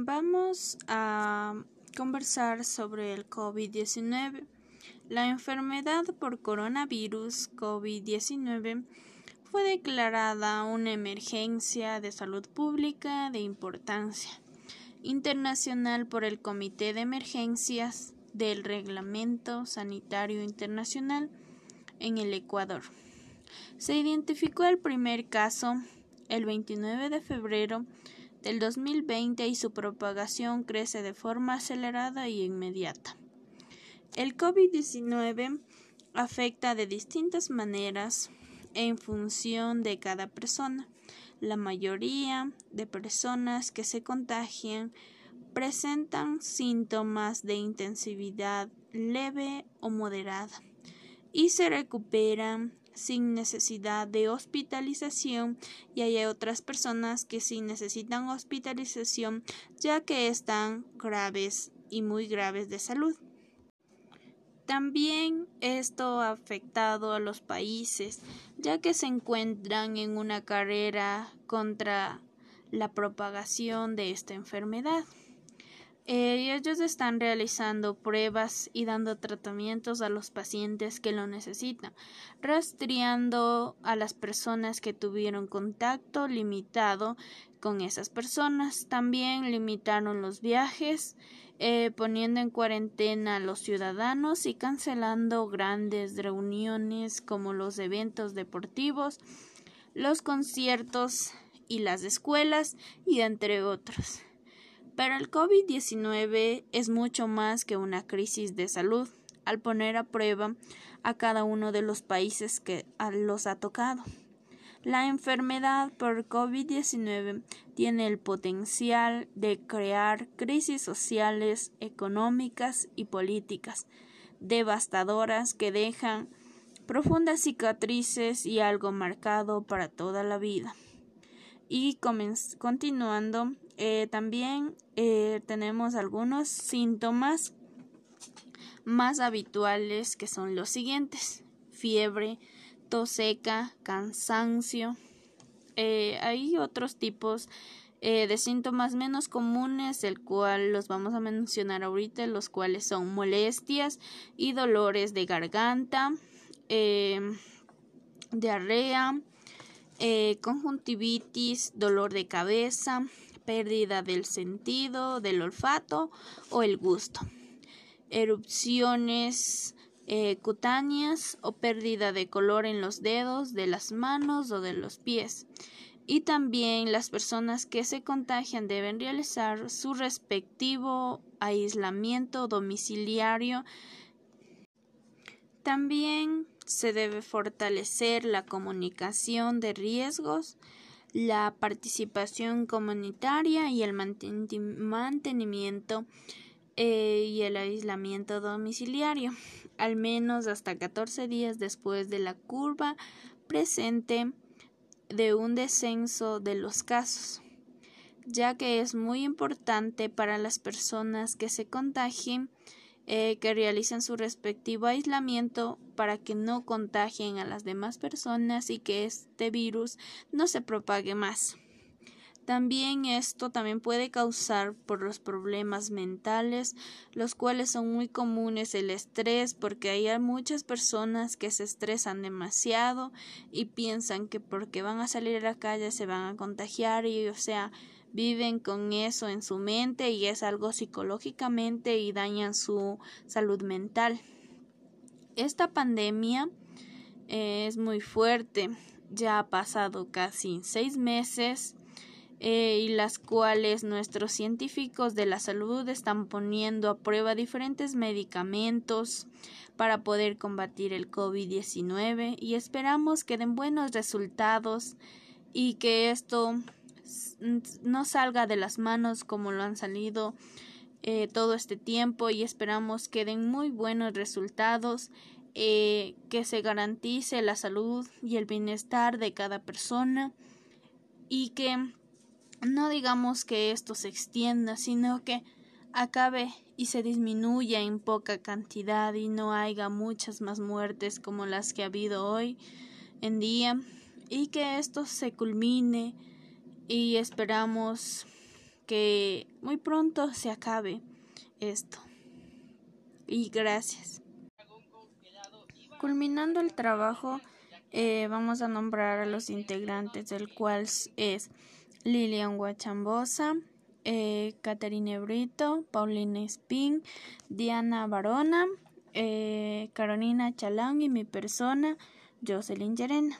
Vamos a conversar sobre el COVID-19. La enfermedad por coronavirus COVID-19 fue declarada una emergencia de salud pública de importancia internacional por el Comité de Emergencias del Reglamento Sanitario Internacional en el Ecuador. Se identificó el primer caso el 29 de febrero del 2020 y su propagación crece de forma acelerada y inmediata. El COVID-19 afecta de distintas maneras en función de cada persona. La mayoría de personas que se contagian presentan síntomas de intensividad leve o moderada y se recuperan sin necesidad de hospitalización y hay otras personas que sí necesitan hospitalización ya que están graves y muy graves de salud. También esto ha afectado a los países, ya que se encuentran en una carrera contra la propagación de esta enfermedad. Eh, ellos están realizando pruebas y dando tratamientos a los pacientes que lo necesitan, rastreando a las personas que tuvieron contacto limitado con esas personas. También limitaron los viajes, eh, poniendo en cuarentena a los ciudadanos y cancelando grandes reuniones como los eventos deportivos, los conciertos y las escuelas y entre otros. Pero el COVID-19 es mucho más que una crisis de salud al poner a prueba a cada uno de los países que los ha tocado. La enfermedad por COVID-19 tiene el potencial de crear crisis sociales, económicas y políticas devastadoras que dejan profundas cicatrices y algo marcado para toda la vida. Y continuando, eh, también eh, tenemos algunos síntomas más habituales que son los siguientes fiebre, tos seca, cansancio. Eh, hay otros tipos de síntomas menos comunes, el cual los vamos a mencionar ahorita, los cuales son molestias y dolores de garganta, diarrea, conjuntivitis, dolor de cabeza, pérdida del sentido, del olfato o el gusto, erupciones eh, cutáneas o pérdida de color en los dedos, de las manos o de los pies. Y también las personas que se contagian deben realizar su respectivo aislamiento domiciliario. También se debe fortalecer la comunicación de riesgos la participación comunitaria y el mantenimiento eh, y el aislamiento domiciliario, al menos hasta 14 días después de la curva presente de un descenso de los casos, ya que es muy importante para las personas que se contagien eh, que realicen su respectivo aislamiento para que no contagien a las demás personas y que este virus no se propague más. También esto también puede causar por los problemas mentales, los cuales son muy comunes el estrés, porque hay muchas personas que se estresan demasiado y piensan que porque van a salir a la calle se van a contagiar y o sea, viven con eso en su mente y es algo psicológicamente y dañan su salud mental. Esta pandemia es muy fuerte, ya ha pasado casi seis meses eh, y las cuales nuestros científicos de la salud están poniendo a prueba diferentes medicamentos para poder combatir el COVID-19 y esperamos que den buenos resultados y que esto no salga de las manos como lo han salido eh, todo este tiempo y esperamos que den muy buenos resultados, eh, que se garantice la salud y el bienestar de cada persona y que no digamos que esto se extienda, sino que acabe y se disminuya en poca cantidad y no haya muchas más muertes como las que ha habido hoy en día y que esto se culmine y esperamos que muy pronto se acabe esto. Y gracias. Culminando el trabajo, eh, vamos a nombrar a los integrantes, del cual es Lilian Guachambosa, eh, Caterine Brito, Paulina Spin, Diana Barona, eh, Carolina Chalán y mi persona, Jocelyn Llerena.